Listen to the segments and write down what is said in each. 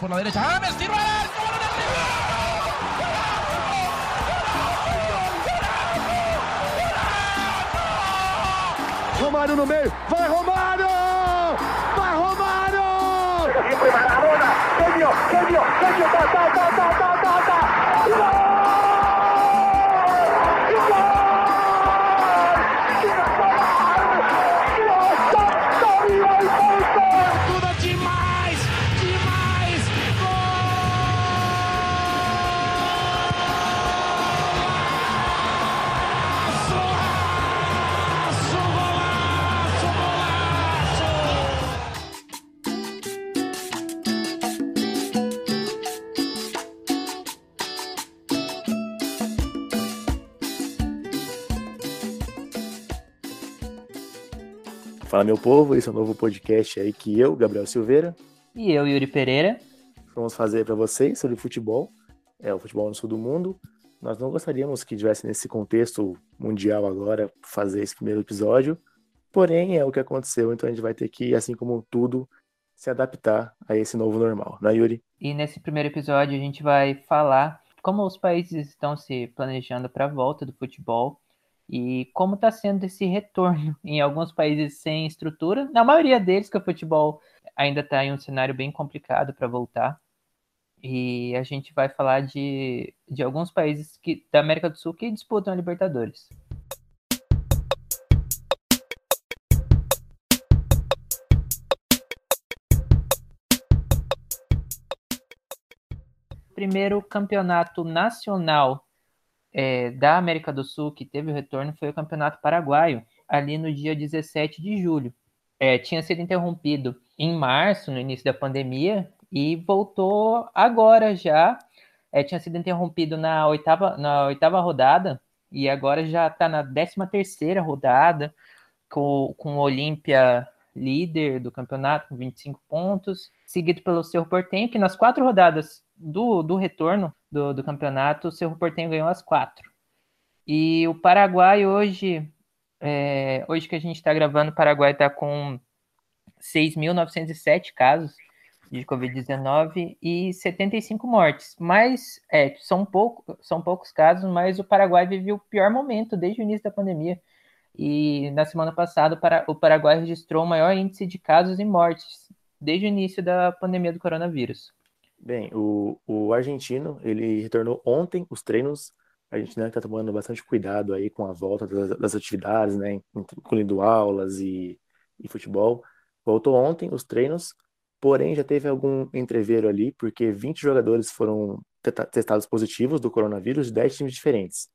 por la derecha. ¡James, tiro al arco! Romário no meio, vai Romário! Vai Romário! Siempre Maradona, genio, genio, genio, ta, ta, ta, ta, ta, ta, ta. ¡Gol! Fala, meu povo, esse é um novo podcast aí que eu, Gabriel Silveira. E eu, Yuri Pereira. Vamos fazer para vocês sobre futebol. É o futebol no sul do mundo. Nós não gostaríamos que tivesse nesse contexto mundial agora fazer esse primeiro episódio, porém é o que aconteceu, então a gente vai ter que, assim como tudo, se adaptar a esse novo normal, não é, Yuri? E nesse primeiro episódio a gente vai falar como os países estão se planejando para a volta do futebol e como está sendo esse retorno em alguns países sem estrutura, na maioria deles que o futebol ainda está em um cenário bem complicado para voltar. E a gente vai falar de, de alguns países que, da América do Sul que disputam a Libertadores. Primeiro campeonato nacional é, da América do Sul que teve o retorno foi o Campeonato Paraguaio, ali no dia 17 de julho. É, tinha sido interrompido em março, no início da pandemia, e voltou agora já. É, tinha sido interrompido na oitava, na oitava rodada, e agora já está na décima terceira rodada, com, com o Olímpia líder do campeonato com 25 pontos, seguido pelo Cerro Portenho, que nas quatro rodadas do, do retorno do, do campeonato, o Cerro Portenho ganhou as quatro. E o Paraguai hoje, é, hoje que a gente está gravando, o Paraguai está com 6.907 casos de Covid-19 e 75 mortes. Mas é, são, pouco, são poucos casos, mas o Paraguai viveu o pior momento desde o início da pandemia. E na semana passada, o Paraguai registrou o maior índice de casos e mortes desde o início da pandemia do coronavírus. Bem, o, o argentino, ele retornou ontem os treinos. A Argentina está tomando bastante cuidado aí com a volta das, das atividades, né, incluindo aulas e, e futebol. Voltou ontem os treinos, porém já teve algum entreveiro ali, porque 20 jogadores foram testados positivos do coronavírus de 10 times diferentes.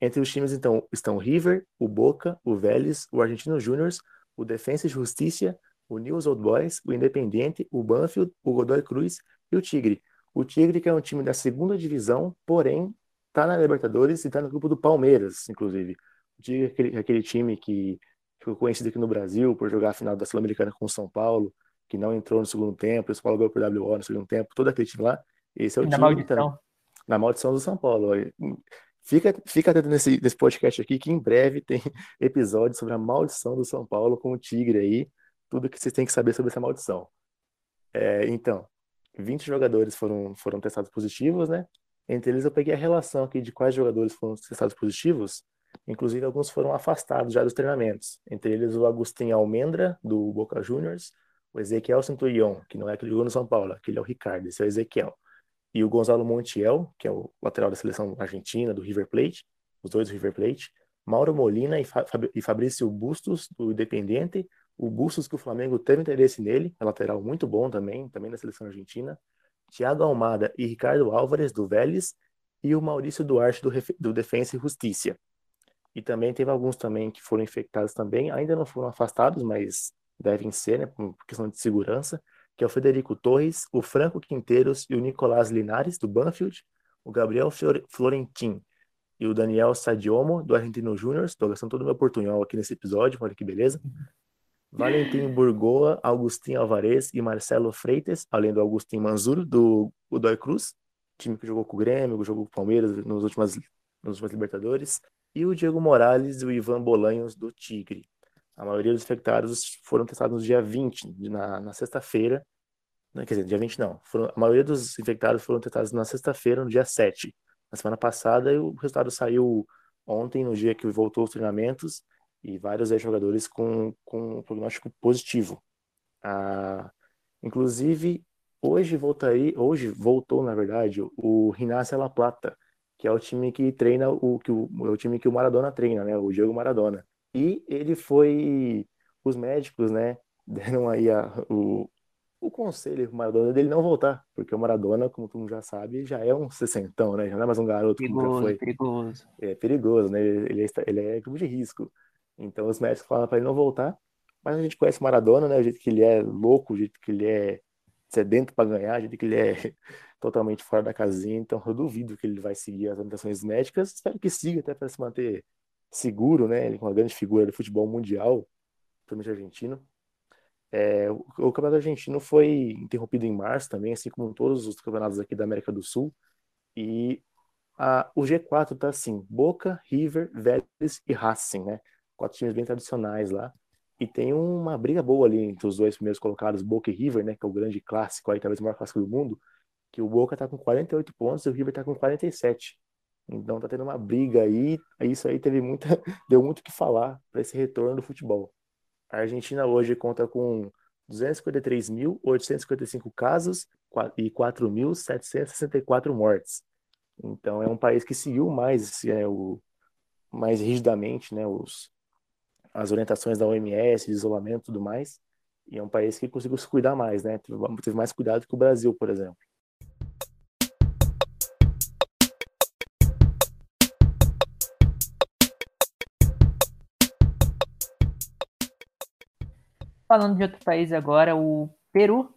Entre os times, então, estão o River, o Boca, o Vélez, o Argentino Júnior, o Defensa e Justiça, o News Old Boys, o Independiente, o Banfield, o Godoy Cruz e o Tigre. O Tigre, que é um time da segunda divisão, porém está na Libertadores e está no grupo do Palmeiras, inclusive. O Tigre é aquele, aquele time que ficou conhecido aqui no Brasil por jogar a final da Sul-Americana com o São Paulo, que não entrou no segundo tempo, o São Paulo ganhou por WO no segundo tempo, todo aquele time lá. Esse é o na time maldição. na maldição do São Paulo. Fica, fica atento nesse, nesse podcast aqui, que em breve tem episódio sobre a maldição do São Paulo com o Tigre aí, tudo que vocês têm que saber sobre essa maldição. É, então, 20 jogadores foram, foram testados positivos, né? Entre eles eu peguei a relação aqui de quais jogadores foram testados positivos. Inclusive, alguns foram afastados já dos treinamentos. Entre eles, o Agustin Almendra, do Boca Juniors, o Ezequiel Centurion, que não é aquele que jogou no São Paulo, aquele é o Ricardo, esse é o Ezequiel. E o Gonzalo Montiel, que é o lateral da seleção argentina, do River Plate, os dois do River Plate. Mauro Molina e, Fabrício Bustos, do Independiente, o Bustos, que o Flamengo teve interesse nele, é lateral muito bom também, também da seleção argentina. Thiago Almada e Ricardo Álvares, do Vélez. E o Maurício Duarte, do, do Defensa e Justiça. E também teve alguns também que foram infectados também, ainda não foram afastados, mas devem ser, né, por questão de segurança, que é o Federico Torres, o Franco Quinteiros e o Nicolás Linares, do Banfield, o Gabriel Florentin e o Daniel Sadiomo, do Argentino Júnior. Estou gastando todo o meu portunhol aqui nesse episódio, olha que beleza. Valentim Burgoa, Augustin Alvarez e Marcelo Freitas, além do Augustin Manzur, do Godoy Cruz, time que jogou com o Grêmio, jogou com o Palmeiras nos últimas, nos últimos Libertadores, e o Diego Morales e o Ivan Bolanhos, do Tigre. A maioria dos infectados foram testados no dia 20, na, na sexta-feira, Não, quer dizer, dia 20 não. Foram, a maioria dos infectados foram testados na sexta-feira, no dia 7. Na semana passada, e o resultado saiu ontem, no dia que voltou os treinamentos, e vários jogadores com, com prognóstico positivo. Ah, inclusive, hoje voltaria, hoje voltou, na verdade, o Rinácia La Plata, que é o time que treina o que o, é o time que o Maradona treina, né? O Diego Maradona. E ele foi os médicos, né, deram aí a, o, o conselho pro Maradona dele não voltar, porque o Maradona, como todo mundo já sabe, já é um sessentão, né? Já não é mais um garoto perigoso, como foi. Perigoso. É perigoso, né? Ele é, ele é grupo de risco. Então os médicos falaram para ele não voltar, mas a gente conhece Maradona, né? O jeito que ele é louco, o jeito que ele é sedento para ganhar, o jeito que ele é totalmente fora da casinha. Então eu duvido que ele vai seguir as orientações médicas. Espero que siga até para se manter seguro, né? Ele é uma grande figura do futebol mundial, principalmente argentino. É, o, o campeonato argentino foi interrompido em março também, assim como todos os campeonatos aqui da América do Sul. E a, o G4 tá assim: Boca, River, Vélez e Racing, né? Quatro times bem tradicionais lá. E tem uma briga boa ali entre os dois primeiros colocados, Boca e River, né? Que é o grande clássico aí, talvez o maior clássico do mundo. Que o Boca tá com 48 pontos e o River tá com 47. Então tá tendo uma briga aí. Isso aí teve muita, deu muito o que falar para esse retorno do futebol. A Argentina hoje conta com 253.855 casos e 4.764 mortes. Então é um país que seguiu mais, é, o, mais rigidamente né, os, as orientações da OMS, de isolamento e tudo mais. E é um país que conseguiu se cuidar mais, né? Teve, mais cuidado que o Brasil, por exemplo. Falando de outro país agora, o Peru.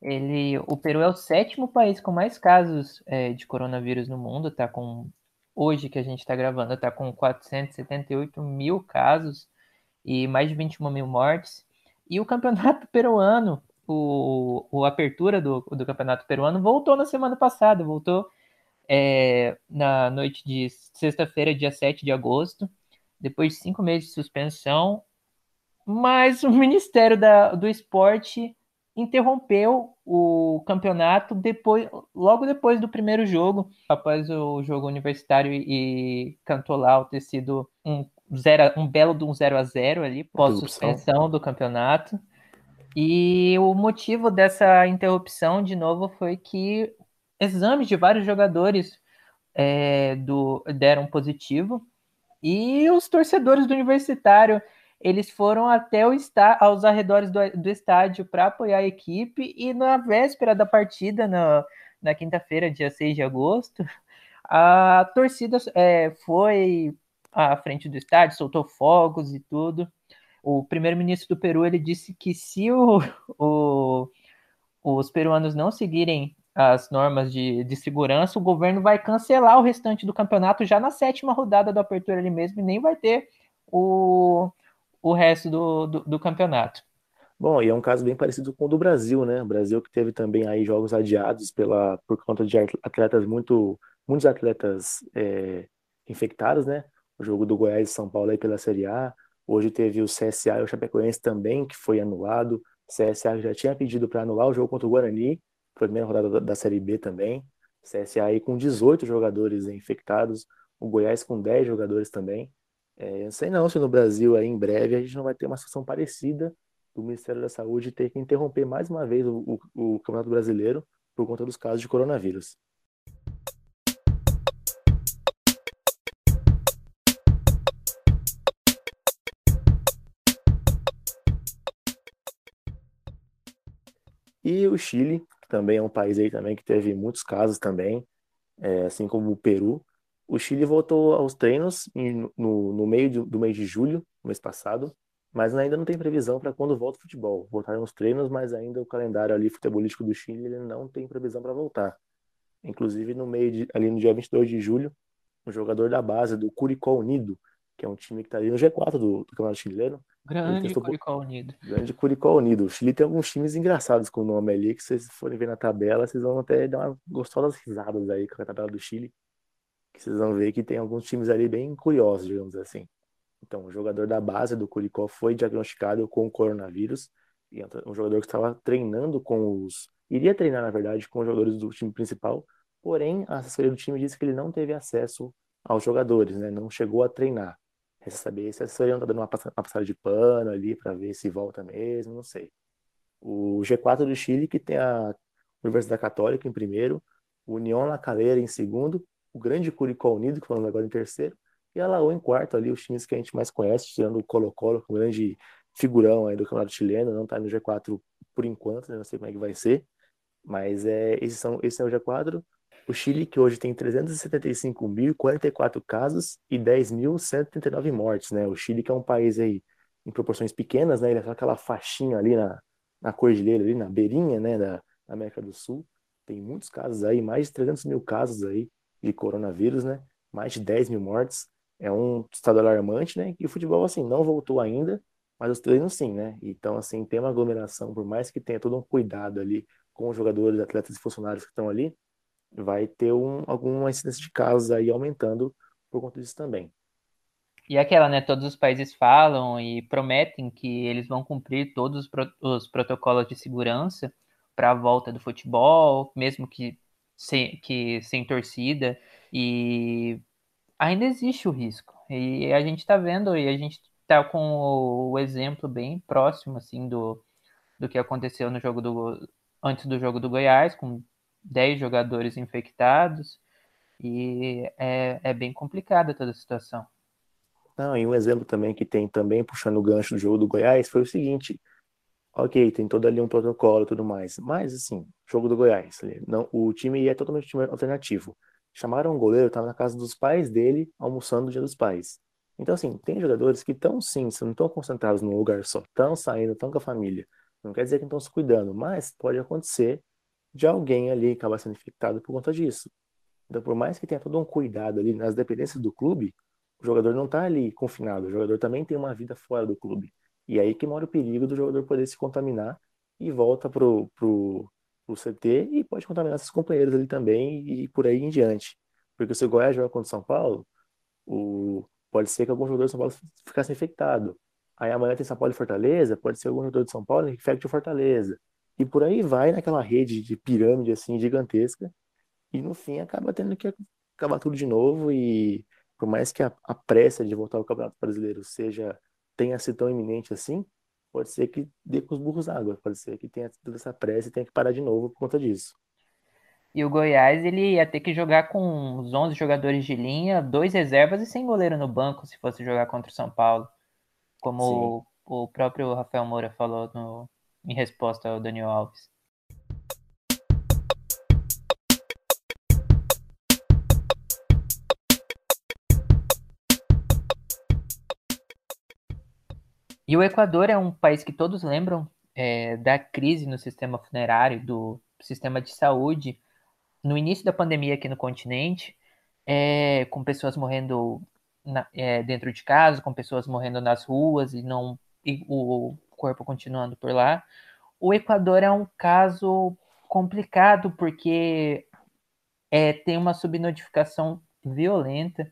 Ele, o Peru é o sétimo país com mais casos é, de coronavírus no mundo. Tá com hoje que a gente está gravando, está com 478 mil casos e mais de 21 mil mortes. E o campeonato peruano, o, o apertura do, do campeonato peruano voltou na semana passada, voltou é, na noite de sexta-feira, dia 7 de agosto. Depois de cinco meses de suspensão, mas o Ministério da, do Esporte interrompeu o campeonato depois, logo depois do primeiro jogo, após o jogo universitário e Cantolau ter sido um, zero, um belo de um 0 a 0 ali, pós-suspensão do campeonato. E o motivo dessa interrupção, de novo, foi que exames de vários jogadores é, do, deram positivo. E os torcedores do Universitário eles foram até o está, aos arredores do, do estádio para apoiar a equipe. E na véspera da partida, na, na quinta-feira, dia 6 de agosto, a torcida é, foi à frente do estádio, soltou fogos e tudo. O primeiro-ministro do Peru ele disse que se o, o, os peruanos não seguirem as normas de, de segurança, o governo vai cancelar o restante do campeonato já na sétima rodada da apertura ali mesmo e nem vai ter o, o resto do, do, do, campeonato. Bom, e é um caso bem parecido com o do Brasil, né? O Brasil que teve também aí jogos adiados pela, por conta de atletas muito, muitos atletas é, infectados, né? O jogo do Goiás e São Paulo aí pela Série A. Hoje teve o CSA e o Chapecoense também, que foi anulado. O CSA já tinha pedido para anular o jogo contra o Guarani, primeira rodada da, Série B também. CSA aí com 18 jogadores infectados, o Goiás com 10 jogadores também. É, não sei não se no Brasil aí em breve a gente não vai ter uma situação parecida do Ministério da Saúde ter que interromper mais uma vez o, o, o Campeonato Brasileiro por conta dos casos de coronavírus. E o Chile, que também é um país aí também que teve muitos casos também, é, assim como o Peru, o Chile voltou aos treinos no, no, meio do, do mês de julho, mês passado, mas ainda não tem previsão para quando volta o futebol. Voltaram os treinos, mas ainda o calendário ali futebolístico do Chile ele não tem previsão para voltar. Inclusive, no meio de, ali no dia 22 de julho, um jogador da base do Curicó Unido, que é um time que está ali no G4 do, do Campeonato Chileno. Grande Curicó Unido. Grande Curicó Unido. O Chile tem alguns times engraçados com o nome ali, que vocês forem ver na tabela, vocês vão até dar uma gostosas risadas aí com a tabela do Chile que vocês vão ver que tem alguns times ali bem curiosos, digamos assim. Então, o jogador da base do Curicó foi diagnosticado com coronavírus, e um jogador que estava treinando com os iria treinar, na verdade, com os jogadores do time principal, porém, a assessoria do time disse que ele não teve acesso aos jogadores, né? Não chegou a treinar. Resta saber se a assessoria não está dando uma passada de pano ali para ver se volta mesmo, não sei. O G4 do Chile, que tem a Universidade Católica em primeiro, União La Calera em segundo, o grande Curicó Unido, que falamos agora em terceiro, e a Laú em quarto ali, os times que a gente mais conhece, tirando o Colo-Colo, o grande figurão aí do campeonato chileno, não está no G4 por enquanto, né? não sei como é que vai ser, mas é, esses são, esse é o G4. O Chile, que hoje tem 375.044 casos e 10.139 mortes, né? O Chile, que é um país aí em proporções pequenas, né? Ele é aquela faixinha ali na, na cordilheira, ali na beirinha, né? Da, da América do Sul. Tem muitos casos aí, mais de 300 mil casos aí de coronavírus, né? Mais de 10 mil mortes. É um estado alarmante, né? E o futebol, assim, não voltou ainda, mas os treinos sim, né? Então, assim, tem uma aglomeração, por mais que tenha todo um cuidado ali com os jogadores, atletas e funcionários que estão ali, vai ter um, alguma incidência de casos aí aumentando por conta disso também. E aquela, né? Todos os países falam e prometem que eles vão cumprir todos os, pro, os protocolos de segurança para a volta do futebol, mesmo que sem, que sem torcida, e ainda existe o risco. E a gente está vendo, e a gente está com o exemplo bem próximo assim do, do que aconteceu no jogo do antes do jogo do Goiás, com 10 jogadores infectados, e é, é bem complicada toda a situação. Não, e um exemplo também que tem também, puxando o gancho do jogo do Goiás, foi o seguinte, ok, tem todo ali um protocolo e tudo mais, mas assim, jogo do Goiás, não, o time é totalmente time alternativo. Chamaram um goleiro, estava na casa dos pais dele, almoçando no dia dos pais. Então, assim, tem jogadores que estão sim, não estão concentrados num lugar só, estão saindo, estão com a família. Não quer dizer que estão se cuidando, mas pode acontecer de alguém ali acabar sendo infectado por conta disso. Então, por mais que tenha todo um cuidado ali nas dependências do clube, o jogador não está ali confinado, o jogador também tem uma vida fora do clube. E aí que mora o perigo do jogador poder se contaminar e volta pro, pro, pro CT e pode contaminar seus companheiros ali também e por aí em diante. Porque se o Goiás joga contra o São Paulo, o, pode ser que algum jogador de São Paulo ficasse infectado. Aí amanhã tem São Paulo e Fortaleza, pode ser algum jogador de São Paulo que infecte o Fortaleza. E por aí vai naquela rede de pirâmide assim gigantesca. E no fim acaba tendo que acabar tudo de novo. E por mais que a, a pressa de voltar ao Campeonato Brasileiro seja tenha sido tão iminente assim, pode ser que dê com os burros água. Pode ser que tenha toda essa pressa e tenha que parar de novo por conta disso. E o Goiás ele ia ter que jogar com os 11 jogadores de linha, dois reservas e sem goleiro no banco se fosse jogar contra o São Paulo. Como o, o, próprio Rafael Moura falou no, em resposta ao Daniel Alves. E o Equador é um país que todos lembram é, da crise no sistema funerário, do sistema de saúde, no início da pandemia aqui no continente, é, com pessoas morrendo na, é, dentro de casa, com pessoas morrendo nas ruas e não e o corpo continuando por lá. O Equador é um caso complicado porque é, tem uma subnotificação violenta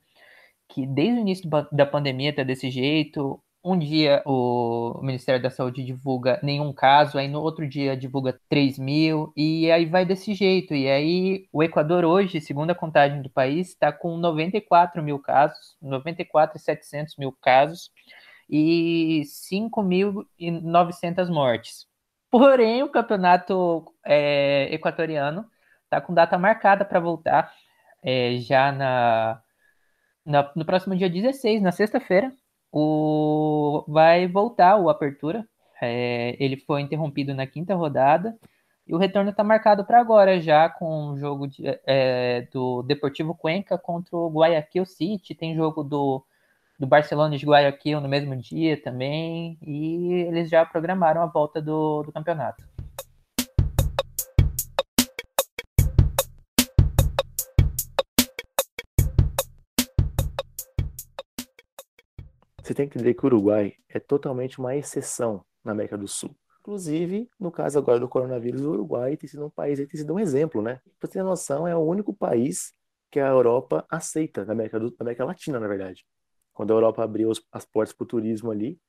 que desde o início da pandemia está desse jeito um dia o Ministério da Saúde divulga nenhum caso, aí no outro dia divulga 3 mil, e aí vai desse jeito. E aí o Equador hoje, segundo a contagem do país, está com 94 mil casos, 94 e 700 mil casos, e 5.900 mortes. Porém, o campeonato é, equatoriano está com data marcada para voltar é, já na, na, no próximo dia 16, na sexta-feira, o, vai voltar o Apertura. É, ele foi interrompido na quinta rodada e o retorno está marcado para agora, já com o jogo de, é, do Deportivo Cuenca contra o Guayaquil City. Tem jogo do, do Barcelona de Guayaquil no mesmo dia também. E eles já programaram a volta do, do campeonato. Você tem que entender que o Uruguai é totalmente uma exceção na América do Sul. Inclusive, no caso agora do coronavírus, o Uruguai tem sido um país, tem sido um exemplo, né? Pra você ter noção, é o único país que a Europa aceita, na América, do, na América Latina, na verdade. Quando a Europa abriu as portas para o turismo ali,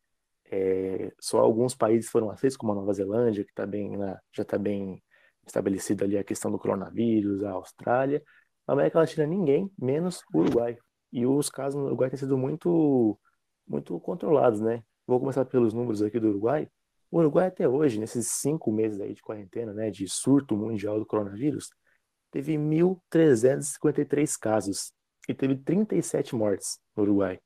é, só alguns países foram aceitos, como a Nova Zelândia, que tá bem já está bem estabelecida ali a questão do coronavírus, a Austrália. Na América Latina, ninguém, menos o Uruguai. E os casos no Uruguai têm sido muito, muito controlados, né? Vou começar pelos números aqui do Uruguai. O Uruguai até hoje, nesses cinco meses aí de quarentena, né, de surto mundial do coronavírus, teve 1.353 casos e teve 37 mortes no Uruguai.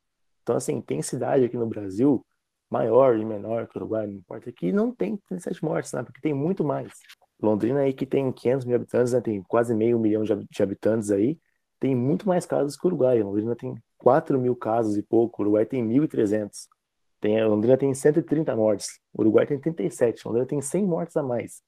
Então, assim, tem cidade aqui no Brasil, maior e menor que o Uruguai, não importa, que não tem 37 mortes, né? Porque tem muito mais. Londrina aí que tem 500 mil habitantes, né? Tem quase meio milhão de habitantes aí, tem muito mais casos que o Uruguai. Londrina tem 4 mil casos e pouco, o Uruguai tem 1.300. Tem, Londrina tem 130 mortes, o Uruguai tem 37, Londrina tem 100 mortes a mais.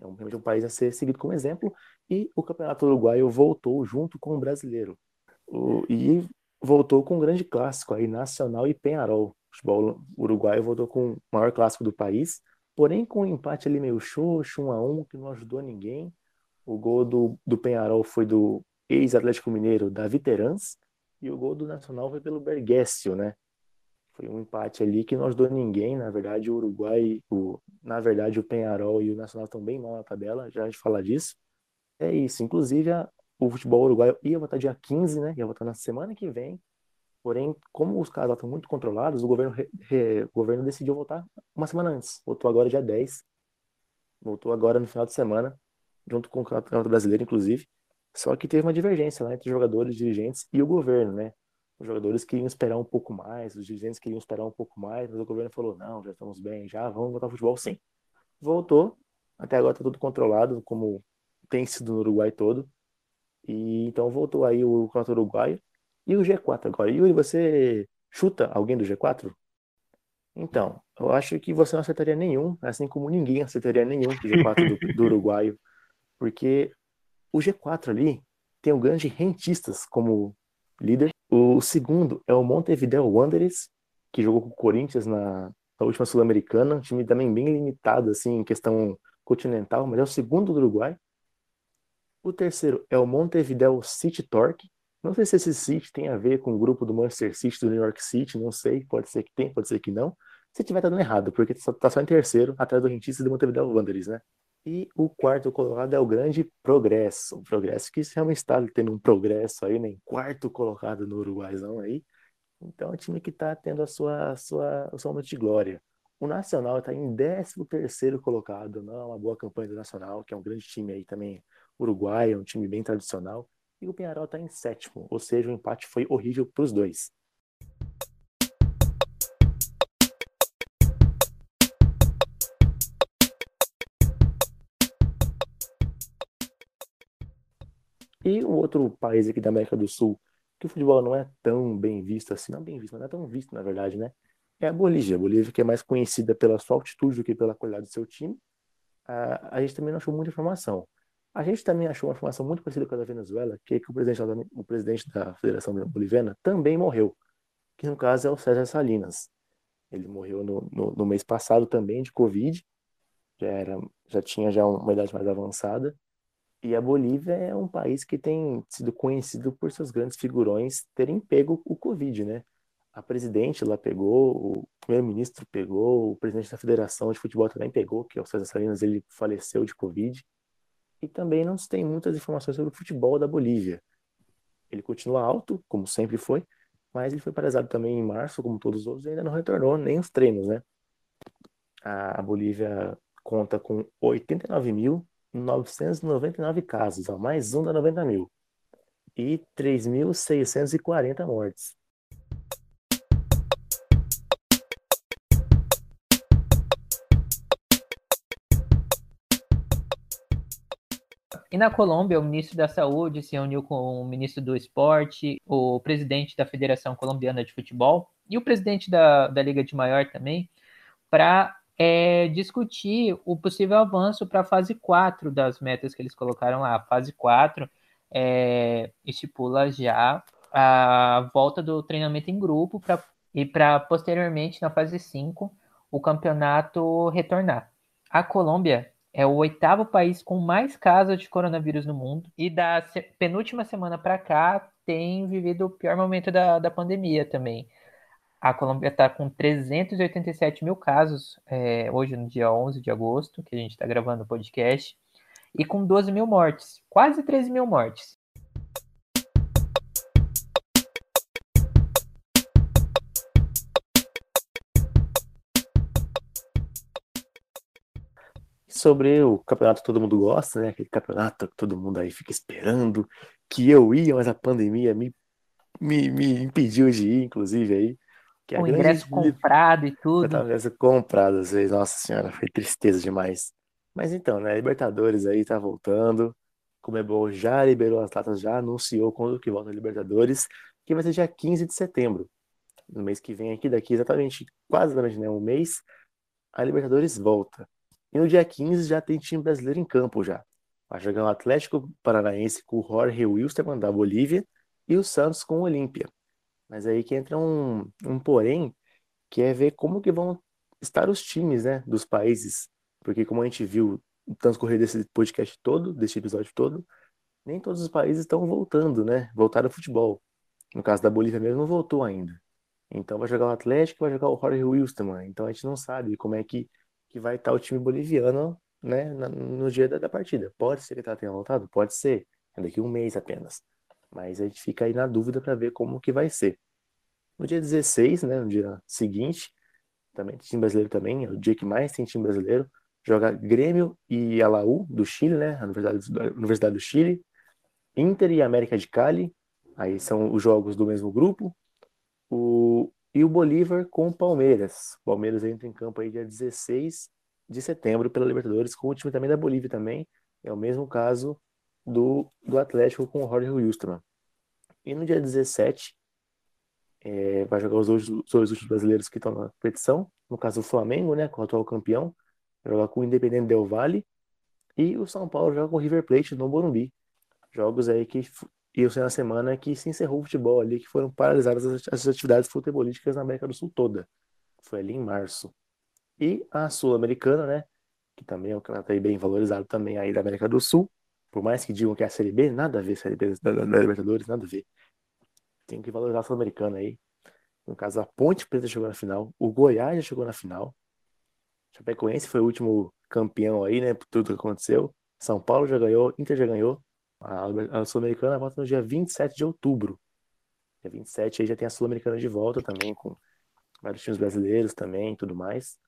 É um, um país a ser seguido como exemplo, e o Campeonato Uruguaio voltou junto com o brasileiro. O, e voltou com um grande clássico aí, Nacional e Penharol. O futebol uruguaio voltou com o maior clássico do país, porém com um empate ali meio xoxo, um a um, que não ajudou ninguém. O gol do, do Penharol foi do ex-Atlético Mineiro, Davi Terans, e o gol do Nacional foi pelo Bergessio, né? Foi um empate ali que não ajudou ninguém. Na verdade, o Uruguai, o, na verdade, o Penharol e o Nacional estão bem mal na tabela, já a gente fala disso. É isso. Inclusive, a, o futebol uruguaio ia votar dia 15, né? Ia votar na semana que vem. Porém, como os casos estão muito controlados, o governo, re, re, o governo decidiu votar uma semana antes. Votou agora dia 10. Voltou agora no final de semana, junto com o Campeonato Brasileiro, inclusive. Só que teve uma divergência lá entre jogadores, dirigentes e o governo, né? Os jogadores queriam esperar um pouco mais, os dirigentes queriam esperar um pouco mais, mas o governo falou: não, já estamos bem, já vamos voltar ao futebol sim. Voltou, até agora está tudo controlado, como tem sido no Uruguai todo. E então voltou aí o campeonato uruguaio e o G4 agora. Yuri, você chuta alguém do G4? Então, eu acho que você não acertaria nenhum, assim como ninguém acertaria nenhum do G4 do, do uruguaio, porque o G4 ali tem o grande rentistas como líder o segundo é o Montevideo Wanderers, que jogou com o Corinthians na, na última Sul-Americana, um time também bem limitado assim em questão continental, mas é o segundo do Uruguai. O terceiro é o Montevideo City Torque. Não sei se esse City tem a ver com o grupo do Manchester City, do New York City, não sei, pode ser que tem, pode ser que não. Se tiver, tá dando errado, porque tá só em terceiro, atrás do Rentistas e do Montevideo Wanderers, né? E o quarto colocado é o grande Progresso. O Progresso que realmente está tendo um progresso aí, né? Quarto colocado no Uruguaizão aí. Então é um time que está tendo a sua, a sua, o seu momento de glória. O Nacional está em 13 terceiro colocado, não é uma boa campanha do Nacional, que é um grande time aí também uruguai, é um time bem tradicional. E o Penharol está em sétimo, ou seja, o empate foi horrível para os dois. E um outro país aqui da América do Sul, que o futebol não é tão bem visto assim, não bem visto, mas não é tão visto, na verdade, né? É a Bolívia. A Bolívia que é mais conhecida pela sua altitude do que pela qualidade do seu time. a gente também não achou muita informação. A gente também achou uma informação muito parecida com a da Venezuela, que, é que o, presidente da, o presidente da Federação Boliviana também morreu, que no caso é o César Salinas. Ele morreu no, no, no mês passado também de Covid, já, era, já tinha já uma idade mais avançada, e a Bolívia é um país que tem sido conhecido por seus grandes figurões terem pego o Covid, né? A presidente lá pegou, o primeiro-ministro pegou, o presidente da Federação de Futebol também pegou, que é o César Salinas, ele faleceu de Covid. E também não se tem muitas informações sobre o futebol da Bolívia. Ele continua alto, como sempre foi, mas ele foi paralisado também em março, como todos os outros, e ainda não retornou nem os treinos, né? A Bolívia conta com 89 mil 999 casos, ó, mais um da 90 mil. E 3.640 mortes. E na Colômbia, o ministro da Saúde se reuniu com o ministro do Esporte, o presidente da Federação Colombiana de Futebol e o presidente da, da Liga de Maior também, para é discutir o possível avanço para a fase 4 das metas que eles colocaram lá. A fase 4 é, estipula já a volta do treinamento em grupo pra, e para posteriormente, na fase 5, o campeonato retornar. A Colômbia é o oitavo país com mais casos de coronavírus no mundo e da penúltima semana para cá tem vivido o pior momento da, da pandemia também. A Colômbia está com 387 mil casos é, hoje, no dia 11 de agosto, que a gente está gravando o podcast. e com 12 mil mortes, quase 13 mil mortes. Sobre o campeonato que todo mundo gosta, né? Aquele campeonato que todo mundo aí fica esperando, que eu ia, mas a pandemia me, me, me impediu de ir, inclusive, aí. Que o ingresso comprado e tudo. O ingresso comprado, às vezes, nossa senhora, foi tristeza demais. Mas então, né, Libertadores aí tá voltando, Comebol já liberou as datas, já anunciou quando que volta a Libertadores, que vai ser dia 15 de setembro. No mês que vem aqui, daqui exatamente, quase exatamente né, um mês, a Libertadores volta. E no dia 15 já tem time brasileiro em campo já. Vai jogar o Atlético Paranaense com o Jorge Wilstermann da Bolívia e o Santos com o Olímpia. Mas aí que entra um, um porém, que é ver como que vão estar os times né, dos países. Porque como a gente viu no transcorrer desse podcast todo, desse episódio todo, nem todos os países estão voltando, né? Voltaram ao futebol. No caso da Bolívia mesmo, não voltou ainda. Então vai jogar o Atlético, vai jogar o Jorge Wilstermann. Então a gente não sabe como é que que vai estar o time boliviano né, no dia da, partida. Pode ser que ele tenha voltado? Pode ser. É daqui a um mês apenas. Mas a gente fica aí na dúvida para ver como que vai ser. No dia 16, né, no dia seguinte, também time brasileiro também, é o dia que mais tem time brasileiro. Joga Grêmio e Alaú, do Chile, né, a Universidade, Universidade do Chile. Inter e América de Cali, aí são os jogos do mesmo grupo. O e o Bolívar com o Palmeiras. O Palmeiras entra em campo aí dia 16 de setembro pela Libertadores, com o time também da Bolívia também. É o mesmo caso do, do Atlético com o Jorge Wilstermann. E no dia 17, é, vai jogar os dois, os dois últimos brasileiros que estão na competição. No caso, o Flamengo, né, com o atual campeão, vai jogar com o Independente Del Valle. E o São Paulo joga com o River Plate no Morumbi. Jogos aí que e eu sei na semana que se encerrou o futebol ali, que foram paralisadas as atividades futebolísticas na América do Sul toda. Foi ali em março. E a Sul-Americana, né? Que também é um campeonato aí bem valorizado também aí da América do Sul. Por mais que digam que é a Série B, nada a ver Série B da, Libertadores, nada a ver. Tem que valorizar a Sul-Americana aí. No caso, a Ponte Preta chegou na final, o Goiás já chegou na final. Chapecoense foi o último campeão aí, né? Por tudo que aconteceu. São Paulo já ganhou, Inter já ganhou. A, a Sul-Americana volta no dia 27 de outubro. Dia 27 aí já tem a Sul-Americana de volta também, com vários times brasileiros também e tudo mais.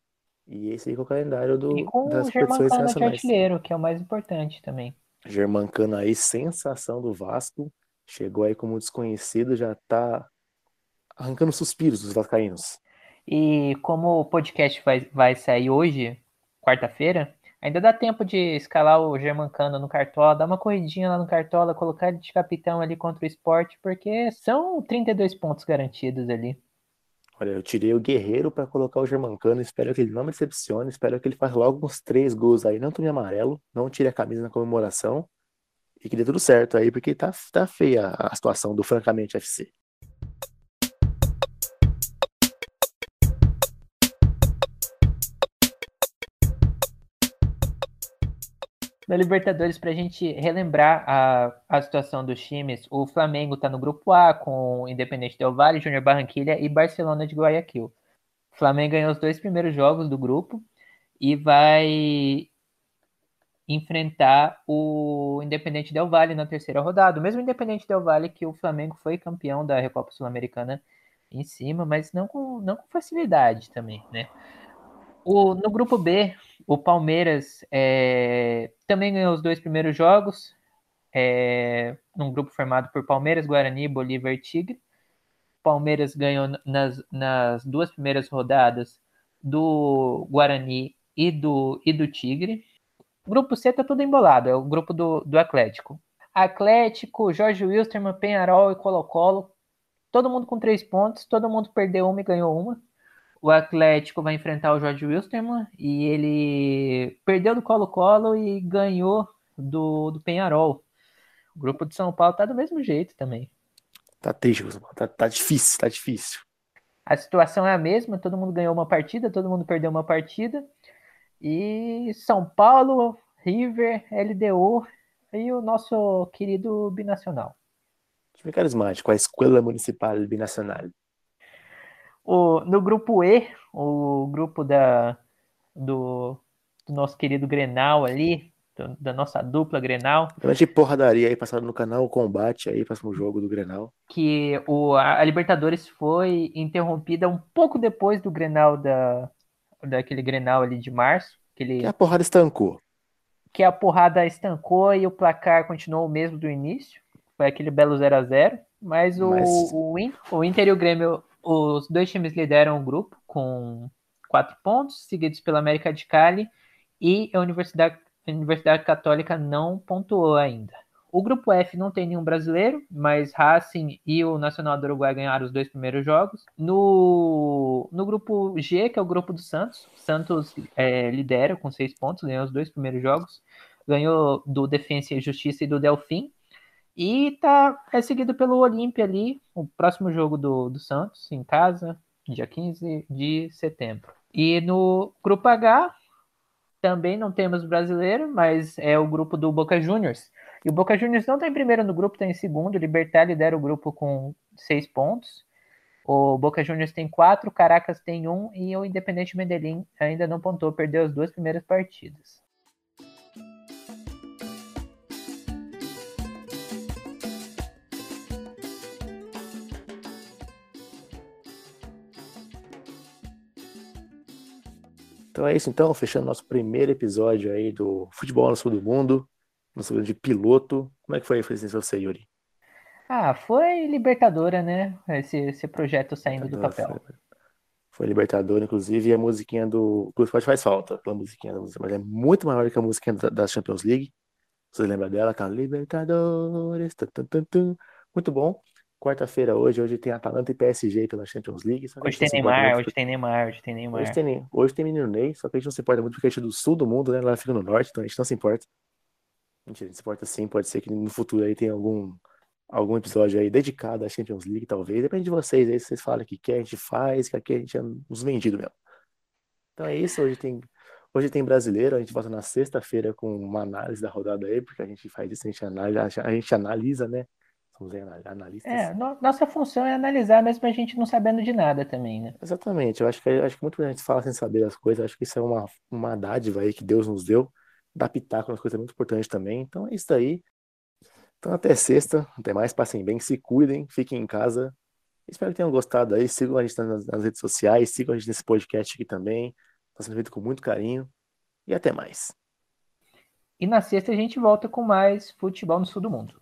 E esse aí é o calendário do, e com das o competições internacionais. artilheiro, que é o mais importante também. Germancano aí, sensação do Vasco. Chegou aí como desconhecido, já tá arrancando suspiros dos vascaínos. E como o podcast vai, vai sair hoje, quarta-feira, Ainda dá tempo de escalar o Germancano no Cartola, dar uma corridinha lá no Cartola, colocar ele de capitão ali contra o esporte, porque são 32 pontos garantidos ali. Olha, eu tirei o Guerreiro para colocar o Germancano, espero que ele não me decepcione, espero que ele faça logo uns três gols aí, não tome amarelo, não tire a camisa na comemoração e que dê tudo certo aí, porque tá, tá feia a situação do Francamente FC. Na Libertadores, para a gente relembrar a, a situação dos times, o Flamengo está no grupo A com Independente Del Valle, Júnior Barranquilha e Barcelona de Guayaquil. O Flamengo ganhou os dois primeiros jogos do grupo e vai enfrentar o Independente Del Valle na terceira rodada. O mesmo Independente Del Valle que o Flamengo foi campeão da Recopa Sul-Americana em cima, mas não com, não com facilidade também, né? O, no grupo B, o Palmeiras é, também ganhou os dois primeiros jogos, é, num grupo formado por Palmeiras, Guarani, Bolívar e Tigre. Palmeiras ganhou nas, nas duas primeiras rodadas do Guarani e do, e do Tigre. O grupo C tá tudo embolado, é o grupo do, do Atlético. Atlético, Jorge Wilstermann, Penharol e Colo-Colo. Todo mundo com três pontos, todo mundo perdeu uma e ganhou uma o Atlético vai enfrentar o Jorge Wilstermann e ele perdeu do Colo-Colo e ganhou do, do Penharol. O grupo de São Paulo tá do mesmo jeito também. Tá triste, tá, tá difícil, tá difícil. A situação é a mesma, todo mundo ganhou uma partida, todo mundo perdeu uma partida. E São Paulo, River, LDU e o nosso querido binacional. Time carismático, a Escola Municipal Binacional. O, no grupo E, o grupo da, do, do nosso querido Grenal ali, da nossa dupla Grenal. Grande porradaria aí passado no canal, o combate aí, próximo jogo do Grenal. Que o, a Libertadores foi interrompida um pouco depois do Grenal da, daquele Grenal ali de março. Aquele... Que a porrada estancou. Que a porrada estancou e o placar continuou o mesmo do início. Foi aquele belo 0 a 0 Mas, mas... O, o, o Inter e o Grêmio, os dois times lideram o grupo com quatro pontos, seguidos pela América de Cali e a Universidade, a Universidade Católica não pontuou ainda. O grupo F não tem nenhum brasileiro, mas Racing e o Nacional do Uruguai ganharam os dois primeiros jogos. No, no grupo G, que é o grupo do Santos, Santos é, lidera com seis pontos, ganhou os dois primeiros jogos. Ganhou do Defensa e Justiça e do Delfim. E tá, é seguido pelo Olímpia ali, o próximo jogo do, do Santos, em casa, dia 15 de setembro. E no grupo H, também não temos brasileiro, mas é o grupo do Boca Juniors. E o Boca Juniors não está em primeiro no grupo, está em segundo. O Libertar lidera o grupo com seis pontos. O Boca Juniors tem quatro, Caracas tem um e o Independente Medellín ainda não pontou, perdeu as duas primeiras partidas. Então é isso então, fechando nosso primeiro episódio aí do Futebol no Sul do Mundo, nosso de piloto. Como é que foi a experiência você, Yuri? Ah, foi libertadora, né? Esse, esse projeto saindo do papel. Foi, foi libertadora, inclusive, e a musiquinha do. O Spotify faz falta, pela musiquinha da música, mas é muito maior que a musiquinha da, da Champions League. Você lembra dela? Aquela Libertadores. Tum, tum, tum, muito bom. Quarta-feira hoje, hoje tem Atalanta e PSG pela Champions League. hoje tem Neymar, hoje tem Neymar, hoje tem Neymar. Hoje tem, hoje tem menino Ney, só que a gente não se importa muito porque a gente é do sul do mundo, né? Lá fica no norte, então a gente não se importa. Mentira, a gente se importa sim, pode ser que no futuro aí tenha algum, algum episódio aí dedicado à Champions League, talvez. Depende de vocês aí, se vocês falam que quer, a gente faz, que aqui a gente é uns vendidos mesmo. Então é isso, hoje tem, hoje tem brasileiro, a gente volta na sexta-feira com uma análise da rodada aí, porque a gente faz isso, a gente analisa, a gente analisa né? Somos analistas. É, no, nossa função é analisar, mesmo a gente não sabendo de nada também, né? Exatamente. Eu acho que, acho que muita gente fala sem saber as coisas. Acho que isso é uma, uma dádiva aí que Deus nos deu. Dar pitaco nas coisas é muito importante também. Então é isso aí. Então até sexta. Até mais. Passem bem. Se cuidem. Fiquem em casa. Espero que tenham gostado aí. Sigam a gente nas, nas redes sociais. Sigam a gente nesse podcast aqui também. Está sendo feito com muito carinho. E até mais. E na sexta a gente volta com mais futebol no sul do mundo.